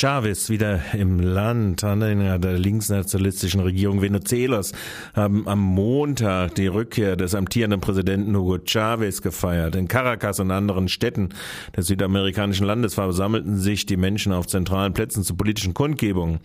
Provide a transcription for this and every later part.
Chavez wieder im Land. Anhänger der linksnationalistischen Regierung Venezuelas haben am Montag die Rückkehr des amtierenden Präsidenten Hugo Chavez gefeiert. In Caracas und anderen Städten des südamerikanischen Landes versammelten sich die Menschen auf zentralen Plätzen zu politischen Kundgebungen.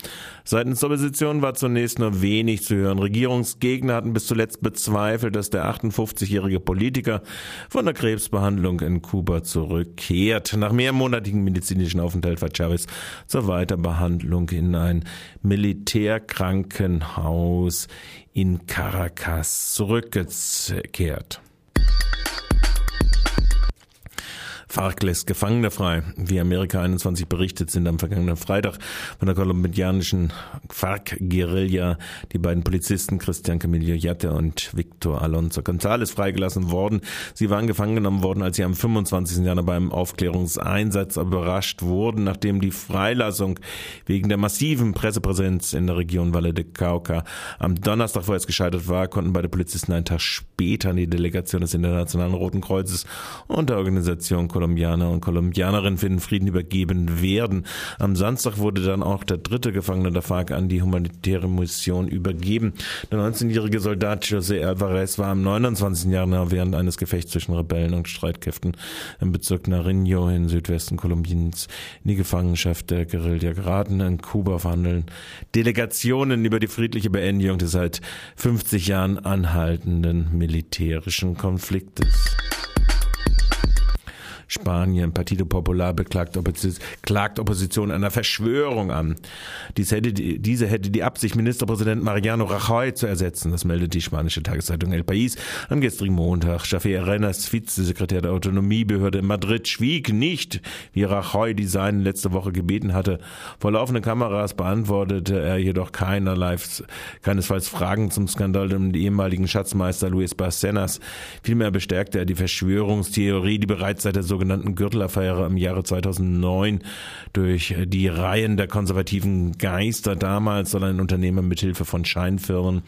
Seitens der Opposition war zunächst nur wenig zu hören. Regierungsgegner hatten bis zuletzt bezweifelt, dass der 58-jährige Politiker von der Krebsbehandlung in Kuba zurückkehrt. Nach mehrmonatigen medizinischen Aufenthalt war Chavez zur Weiterbehandlung in ein Militärkrankenhaus in Caracas zurückgekehrt. FARC lässt Gefangene frei. Wie Amerika 21 berichtet, sind am vergangenen Freitag von der kolumbianischen FARC-Guerilla die beiden Polizisten Christian Camillo Yatte und Victor Alonso González freigelassen worden. Sie waren gefangen genommen worden, als sie am 25. Januar beim Aufklärungseinsatz überrascht wurden, nachdem die Freilassung wegen der massiven Pressepräsenz in der Region Valle de Cauca am Donnerstag vorerst gescheitert war, konnten beide Polizisten einen Tag später an die Delegation des Internationalen Roten Kreuzes und der Organisation Kolumbianer und Kolumbianerinnen für den Frieden übergeben werden. Am Samstag wurde dann auch der dritte Gefangene der FARC an die humanitäre Mission übergeben. Der 19-jährige Soldat José Alvarez war am 29. Januar während eines Gefechts zwischen Rebellen und Streitkräften im Bezirk Nariño in Südwesten Kolumbiens in die Gefangenschaft der Guerilla geraten. In Kuba verhandeln Delegationen über die friedliche Beendigung des seit 50 Jahren anhaltenden militärischen Konfliktes. Spanien. Partido Popular beklagt Opposition, klagt Opposition einer Verschwörung an. Dies hätte, diese hätte die Absicht, Ministerpräsident Mariano Rajoy zu ersetzen. Das meldet die spanische Tageszeitung El País am gestrigen Montag. Javier Arenas, Vizesekretär der Autonomiebehörde in Madrid, schwieg nicht, wie Rajoy die seinen letzte Woche gebeten hatte. Vor laufenden Kameras beantwortete er jedoch keinerlei, keinesfalls Fragen zum Skandal dem ehemaligen Schatzmeister Luis Barcenas. Vielmehr bestärkte er die Verschwörungstheorie, die bereits seit der sogenannten sogenannten Gürtelaffäre im Jahre 2009 durch die Reihen der konservativen Geister damals soll ein Unternehmer mithilfe von Scheinfirmen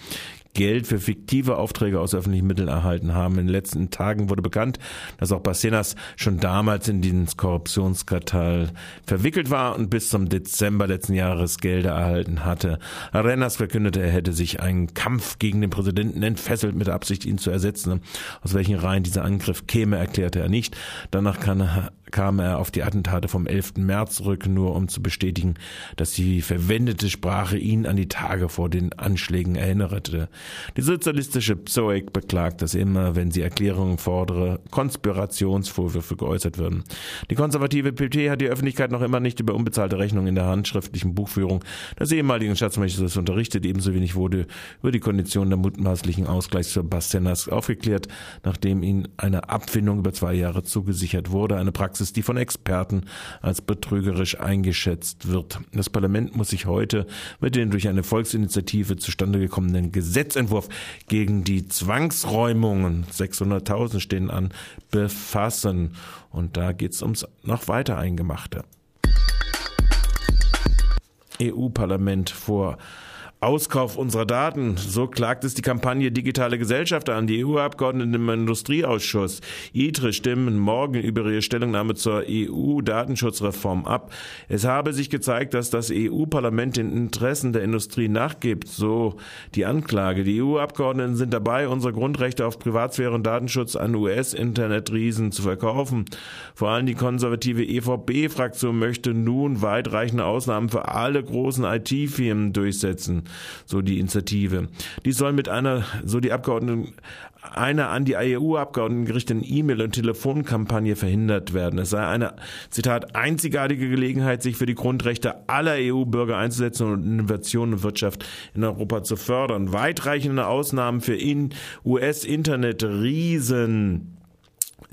Geld für fiktive Aufträge aus öffentlichen Mitteln erhalten haben. In den letzten Tagen wurde bekannt, dass auch Bacenas schon damals in den Korruptionskartell verwickelt war und bis zum Dezember letzten Jahres Gelder erhalten hatte. Arenas verkündete, er hätte sich einen Kampf gegen den Präsidenten entfesselt mit der Absicht, ihn zu ersetzen. Aus welchen Reihen dieser Angriff käme, erklärte er nicht. Danach kann kam er auf die Attentate vom 11. März zurück, nur um zu bestätigen, dass die verwendete Sprache ihn an die Tage vor den Anschlägen erinnerte. Die sozialistische Psoek beklagt, dass immer, wenn sie Erklärungen fordere, Konspirationsvorwürfe geäußert würden. Die konservative PP hat die Öffentlichkeit noch immer nicht über unbezahlte Rechnungen in der handschriftlichen Buchführung des ehemaligen Staatsministers unterrichtet. Ebenso wenig wurde über die Kondition der mutmaßlichen Ausgleichs für Bastenas aufgeklärt, nachdem ihm eine Abfindung über zwei Jahre zugesichert wurde. Eine Praxis Praxis, die von Experten als betrügerisch eingeschätzt wird. Das Parlament muss sich heute mit dem durch eine Volksinitiative zustande gekommenen Gesetzentwurf gegen die Zwangsräumungen, 600.000 stehen an, befassen. Und da geht es ums noch weiter Eingemachte. EU-Parlament vor Auskauf unserer Daten. So klagt es die Kampagne Digitale Gesellschaft an. Die EU-Abgeordneten im Industrieausschuss ITRE stimmen morgen über ihre Stellungnahme zur EU-Datenschutzreform ab. Es habe sich gezeigt, dass das EU-Parlament den Interessen der Industrie nachgibt, so die Anklage. Die EU-Abgeordneten sind dabei, unsere Grundrechte auf Privatsphäre und Datenschutz an US-Internetriesen zu verkaufen. Vor allem die konservative EVP-Fraktion möchte nun weitreichende Ausnahmen für alle großen IT-Firmen durchsetzen so die Initiative. Die soll mit einer, so die Abgeordneten, einer an die EU-Abgeordneten gerichteten E-Mail- und Telefonkampagne verhindert werden. Es sei eine, Zitat, einzigartige Gelegenheit, sich für die Grundrechte aller EU-Bürger einzusetzen und Innovation und Wirtschaft in Europa zu fördern. Weitreichende Ausnahmen für US-Internet-Riesen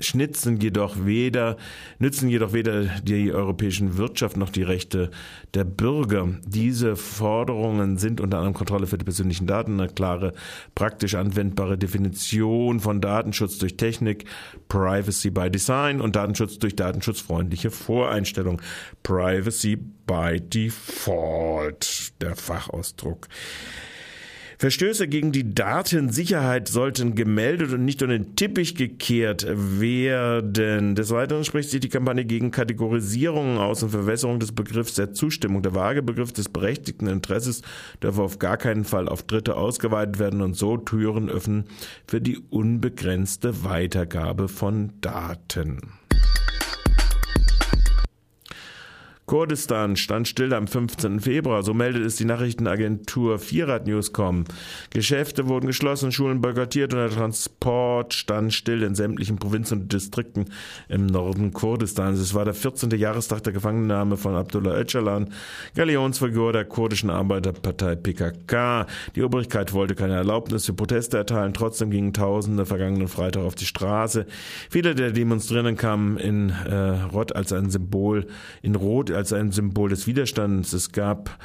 schnitzen jedoch weder, nützen jedoch weder die europäischen Wirtschaft noch die Rechte der Bürger. Diese Forderungen sind unter anderem Kontrolle für die persönlichen Daten, eine klare, praktisch anwendbare Definition von Datenschutz durch Technik, Privacy by Design und Datenschutz durch datenschutzfreundliche Voreinstellung. Privacy by Default, der Fachausdruck. Verstöße gegen die Datensicherheit sollten gemeldet und nicht unter den Tippich gekehrt werden. Des Weiteren spricht sich die Kampagne gegen Kategorisierungen aus und Verwässerung des Begriffs der Zustimmung. Der vage Begriff des berechtigten Interesses dürfe auf gar keinen Fall auf Dritte ausgeweitet werden und so Türen öffnen für die unbegrenzte Weitergabe von Daten. Kurdistan stand still am 15. Februar, so meldet es die Nachrichtenagentur Firat Newscom. Geschäfte wurden geschlossen, Schulen boykottiert und der Transport stand still in sämtlichen Provinzen und Distrikten im Norden Kurdistans. Es war der 14. Jahrestag der Gefangennahme von Abdullah Öcalan, Galionsfigur der kurdischen Arbeiterpartei PKK. Die Obrigkeit wollte keine Erlaubnis für Proteste erteilen, trotzdem gingen Tausende vergangenen Freitag auf die Straße. Viele der Demonstrierenden kamen in äh, Rot als ein Symbol in Rot als ein Symbol des Widerstands. Es gab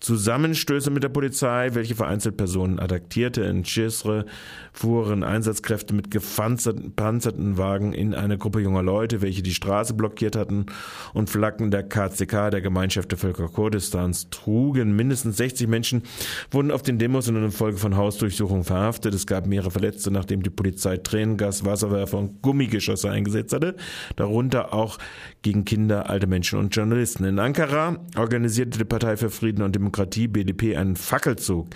Zusammenstöße mit der Polizei, welche vereinzelt Personen attackierte. In Chisre fuhren Einsatzkräfte mit gepanzerten Wagen in eine Gruppe junger Leute, welche die Straße blockiert hatten und Flaggen der KCK, der Gemeinschaft der Völker Kurdistans, trugen. Mindestens 60 Menschen wurden auf den Demos in Folge von Hausdurchsuchungen verhaftet. Es gab mehrere Verletzte, nachdem die Polizei Tränengas, Wasserwerfer und Gummigeschosse eingesetzt hatte, darunter auch gegen Kinder, alte Menschen und Journalisten. In Ankara organisierte die Partei für Frieden und Demokratie Demokratie BDP einen Fackelzug.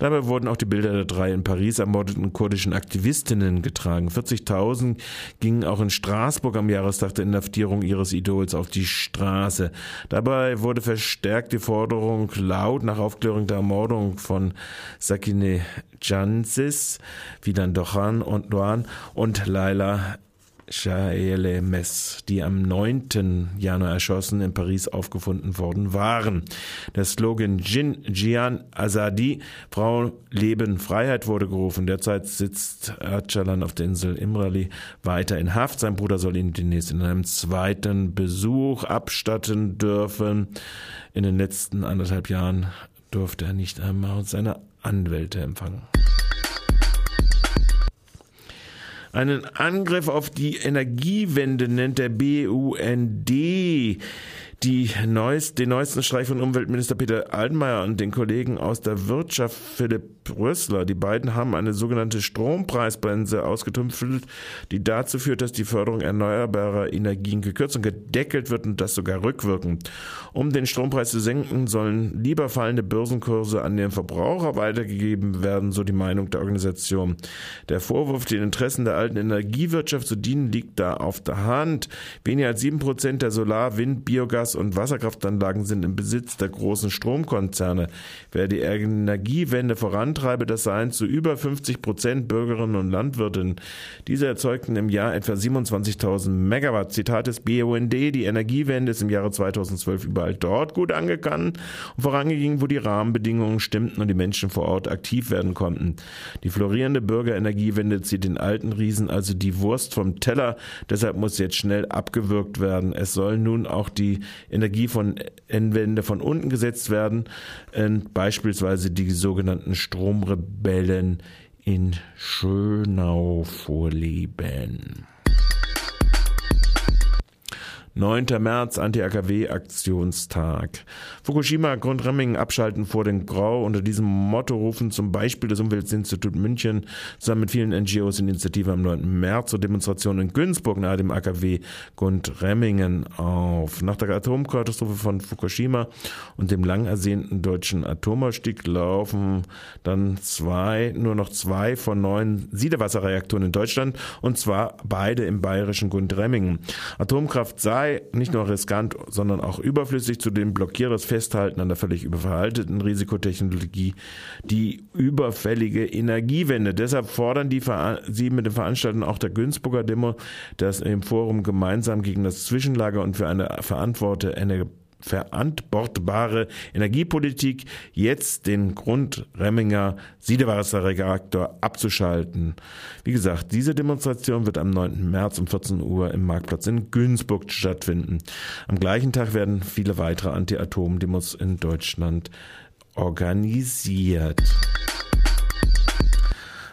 Dabei wurden auch die Bilder der drei in Paris ermordeten kurdischen Aktivistinnen getragen. 40.000 gingen auch in Straßburg am Jahrestag der Inhaftierung ihres Idols auf die Straße. Dabei wurde verstärkt die Forderung laut nach Aufklärung der Ermordung von Sakine Jansis, Fidan Dochan und Doan und Laila Shaele Mess, die am 9. Januar erschossen in Paris aufgefunden worden waren. Der Slogan Jin Jian Azadi, Frau, Leben, Freiheit wurde gerufen. Derzeit sitzt Öcalan auf der Insel Imrali weiter in Haft. Sein Bruder soll ihn demnächst in einem zweiten Besuch abstatten dürfen. In den letzten anderthalb Jahren durfte er nicht einmal seine Anwälte empfangen. Einen Angriff auf die Energiewende nennt der BUND die neuest, den neuesten Streich von Umweltminister Peter Altmaier und den Kollegen aus der Wirtschaft Philipp Rössler. Die beiden haben eine sogenannte Strompreisbremse ausgetümpfelt, die dazu führt, dass die Förderung erneuerbarer Energien gekürzt und gedeckelt wird und das sogar rückwirkend. Um den Strompreis zu senken, sollen lieber fallende Börsenkurse an den Verbraucher weitergegeben werden, so die Meinung der Organisation. Der Vorwurf, den Interessen der alten Energiewirtschaft zu dienen, liegt da auf der Hand. Weniger als sieben Prozent der Solar-, Wind-, Biogas- Gas- und Wasserkraftanlagen sind im Besitz der großen Stromkonzerne. Wer die Energiewende vorantreibe, das seien zu über 50 Prozent Bürgerinnen und Landwirtinnen. Diese erzeugten im Jahr etwa 27.000 Megawatt. Zitat des BUND, die Energiewende ist im Jahre 2012 überall dort gut angegangen und voranging, wo die Rahmenbedingungen stimmten und die Menschen vor Ort aktiv werden konnten. Die florierende Bürgerenergiewende zieht den alten Riesen also die Wurst vom Teller, deshalb muss jetzt schnell abgewürgt werden. Es soll nun auch die Energie von Endwende von unten gesetzt werden, beispielsweise die sogenannten Stromrebellen in Schönau vorleben. 9. März, Anti-AKW-Aktionstag. Fukushima, Grundremmingen abschalten vor den Grau. Unter diesem Motto rufen zum Beispiel das Umweltinstitut München zusammen mit vielen NGOs Initiative am 9. März zur Demonstration in Günzburg nahe dem AKW Grundremmingen auf. Nach der Atomkatastrophe von Fukushima und dem lang ersehnten deutschen Atomausstieg laufen dann zwei, nur noch zwei von neun Siedewasserreaktoren in Deutschland und zwar beide im bayerischen Grundremmingen. Atomkraft sei sei nicht nur riskant, sondern auch überflüssig. Zudem blockiere das Festhalten an der völlig überveralteten Risikotechnologie die überfällige Energiewende. Deshalb fordern die sie mit den Veranstaltern auch der Günzburger Demo, dass im Forum gemeinsam gegen das Zwischenlager und für eine verantwortete verantwortbare Energiepolitik jetzt den Grundremminger Siedewasserreaktor abzuschalten. Wie gesagt, diese Demonstration wird am 9. März um 14 Uhr im Marktplatz in Günzburg stattfinden. Am gleichen Tag werden viele weitere Anti-Atom-Demos in Deutschland organisiert.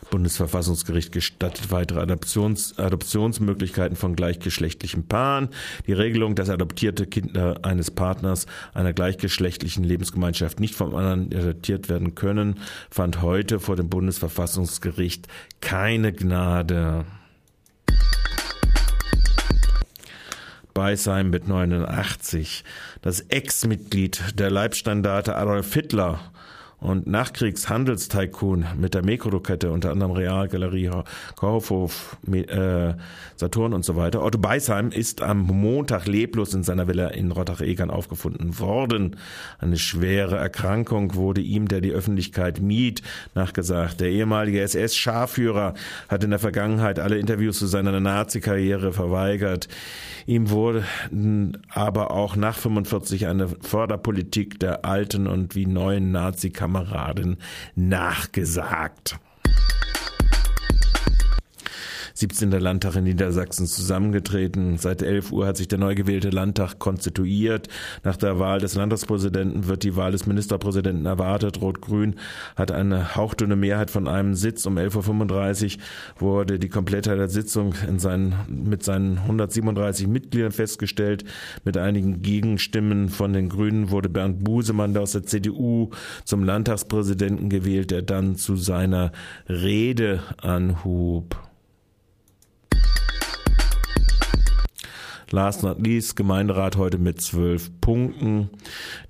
Bundesverfassungsgericht gestattet weitere Adoptions, Adoptionsmöglichkeiten von gleichgeschlechtlichen Paaren. Die Regelung, dass adoptierte Kinder eines Partners einer gleichgeschlechtlichen Lebensgemeinschaft nicht vom anderen adoptiert werden können, fand heute vor dem Bundesverfassungsgericht keine Gnade. Beisheim mit 89. Das Ex-Mitglied der Leibstandarte Adolf Hitler und Nachkriegshandelstycoon mit der Mikrodokette, unter anderem Realgalerie, Kaufhof, äh, Saturn und so weiter. Otto Beisheim ist am Montag leblos in seiner Villa in Rottach-Egern aufgefunden worden. Eine schwere Erkrankung wurde ihm, der die Öffentlichkeit mied, nachgesagt. Der ehemalige SS-Scharführer hat in der Vergangenheit alle Interviews zu seiner Nazi-Karriere verweigert. Ihm wurde aber auch nach 45 eine Förderpolitik der alten und wie neuen Nazi-Kameraden nachgesagt. 17. Landtag in Niedersachsen zusammengetreten. Seit 11 Uhr hat sich der neu gewählte Landtag konstituiert. Nach der Wahl des Landtagspräsidenten wird die Wahl des Ministerpräsidenten erwartet. Rot-Grün hat eine hauchdünne Mehrheit von einem Sitz. Um 11.35 Uhr wurde die Komplettheit der Sitzung in seinen, mit seinen 137 Mitgliedern festgestellt. Mit einigen Gegenstimmen von den Grünen wurde Bernd Busemann aus der CDU zum Landtagspräsidenten gewählt, der dann zu seiner Rede anhub. Last not least, Gemeinderat heute mit zwölf Punkten.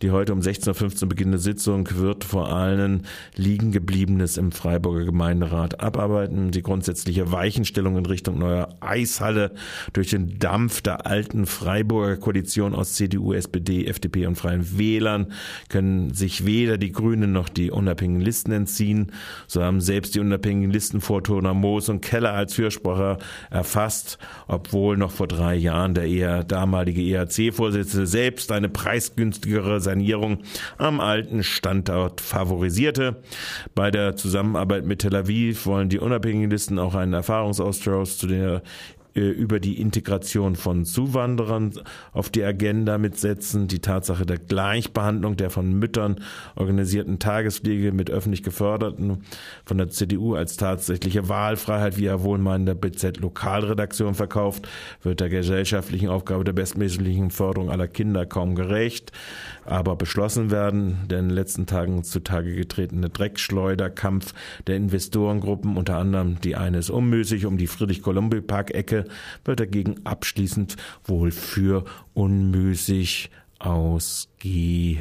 Die heute um 16.15 Uhr beginnende Sitzung wird vor allem liegen gebliebenes im Freiburger Gemeinderat abarbeiten. Die grundsätzliche Weichenstellung in Richtung neuer Eishalle durch den Dampf der alten Freiburger Koalition aus CDU, SPD, FDP und Freien Wählern können sich weder die Grünen noch die unabhängigen Listen entziehen. So haben selbst die unabhängigen Listen Moos und Keller als Fürspracher erfasst, obwohl noch vor drei Jahren der eher damalige ERC-Vorsitzende selbst eine preisgünstigere Sanierung am alten Standort favorisierte. Bei der Zusammenarbeit mit Tel Aviv wollen die unabhängigen Listen auch einen Erfahrungsaustausch zu der über die Integration von Zuwanderern auf die Agenda mitsetzen, die Tatsache der Gleichbehandlung der von Müttern organisierten Tagespflege mit öffentlich geförderten von der CDU als tatsächliche Wahlfreiheit, wie er wohlmeinender BZ Lokalredaktion verkauft, wird der gesellschaftlichen Aufgabe der bestmöglichen Förderung aller Kinder kaum gerecht, aber beschlossen werden der in den letzten Tagen zutage getretene Dreckschleuderkampf der Investorengruppen, unter anderem die eine ist unmüßig um die Friedrich-Kolumbi-Park-Ecke, wird dagegen abschließend wohl für unmüßig ausgehen.